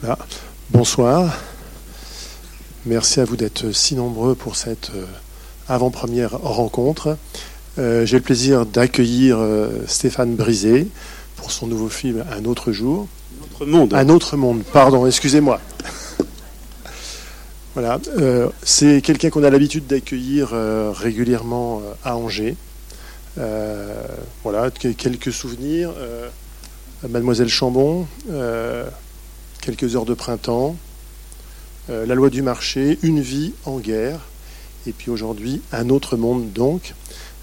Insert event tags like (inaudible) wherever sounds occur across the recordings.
Voilà. Bonsoir. Merci à vous d'être si nombreux pour cette euh, avant-première rencontre. Euh, J'ai le plaisir d'accueillir euh, Stéphane Brisé pour son nouveau film Un autre jour. Un autre monde. Un autre monde, pardon, excusez-moi. (laughs) voilà. Euh, C'est quelqu'un qu'on a l'habitude d'accueillir régulièrement à Angers. Voilà, que- quelques souvenirs. Mademoiselle Chambon, quelques heures de printemps, euh, la loi du marché, une vie en guerre, et puis aujourd'hui un autre monde donc.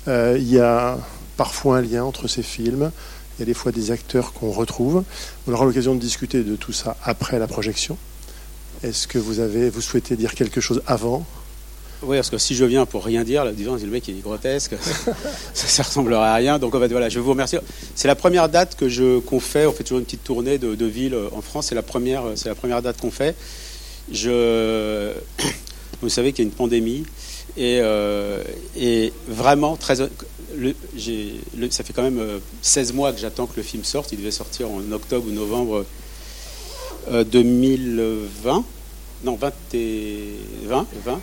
Euh, il y a parfois un lien entre ces films, il y a des fois des acteurs qu'on retrouve. On aura l'occasion de discuter de tout ça après la projection. Est-ce que vous avez, vous souhaitez dire quelque chose avant Oui, parce que si je viens pour rien dire, là, disons, le mec il est grotesque, (laughs) ça, ça ressemblerait à rien. Donc en fait, voilà, je vous remercie. C'est la première date que je qu'on fait. On fait toujours une petite tournée de, de villes euh, en France. C'est la première, euh, c'est la première date qu'on fait. Je, (coughs) vous savez qu'il y a une pandémie et, euh, et vraiment très. Le, ça fait quand même euh, 16 mois que j'attends que le film sorte. Il devait sortir en octobre ou novembre euh, 2020. Non, 20 et 20, 20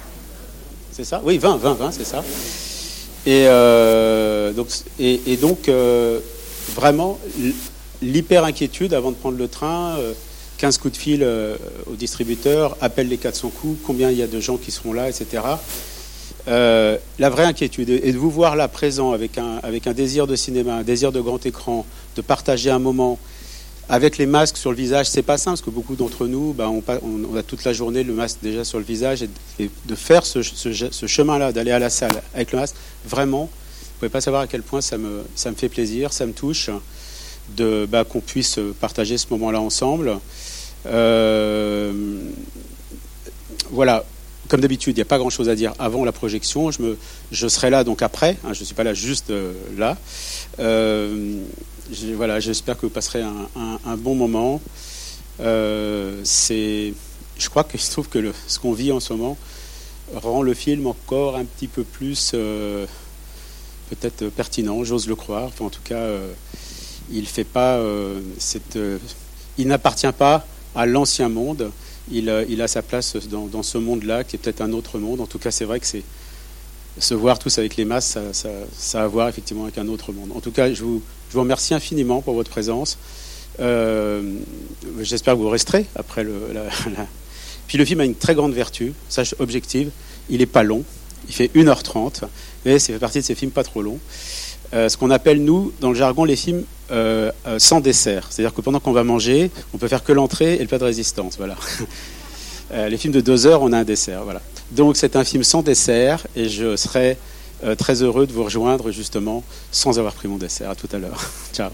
c'est ça? Oui, 20, 20, 20, c'est ça. Et, euh, donc, et, et euh, vraiment, l'hyper inquiétude avant de prendre le train, euh, 15 coups de fil euh, au distributeur, appelle les 400 coups, combien il y a de gens qui seront là, etc. Euh, la vraie inquiétude est de vous voir là présent avec un désir de cinéma, un désir de grand écran, de partager un moment avec les masques sur le visage, c'est pas simple parce que beaucoup d'entre nous, ben, on, a toute la journée le masque déjà sur le visage et, de faire ce, chemin-là, d'aller à la salle avec le masque, vraiment, vous pouvez pas savoir à quel point ça me, fait plaisir, ça me touche de bah, qu'on puisse partager ce moment-là ensemble. Euh, voilà, comme d'habitude, il n'y a pas grand-chose à dire avant la projection. Je, serai là donc après. hein, je ne suis pas là juste euh, là. Euh, voilà, j'espère que vous passerez un, bon moment. Euh, c'est, je crois qu'il se trouve que ce qu'on vit en ce moment rend le film encore un petit peu plus euh, peut-être pertinent. J'ose le croire. En tout cas, euh, il fait pas euh, cette, euh, il n'appartient pas à l'ancien monde. Il, euh, il a sa place dans, dans ce monde-là, qui est peut-être un autre monde. En tout cas, c'est vrai que c'est se voir tous avec les masses, ça, ça, a à voir effectivement avec un autre monde. En tout cas, je vous, je vous remercie infiniment pour votre présence. Euh, J'espère que vous resterez après le. la- (laughs) Puis le film a une très grande vertu, sage objective. Il n'est pas long, il fait 1h30, mais c'est fait partie de ces films pas trop longs. Euh, ce qu'on appelle, nous, dans le jargon, les films euh, sans dessert. C'est-à-dire que pendant qu'on va manger, on peut faire que l'entrée et le plat de résistance. Voilà. (laughs) Les films de deux heures, on a un dessert. Voilà. Donc c'est un film sans dessert et je serai euh, très heureux de vous rejoindre justement sans avoir pris mon dessert. À tout à l'heure. (laughs) Ciao.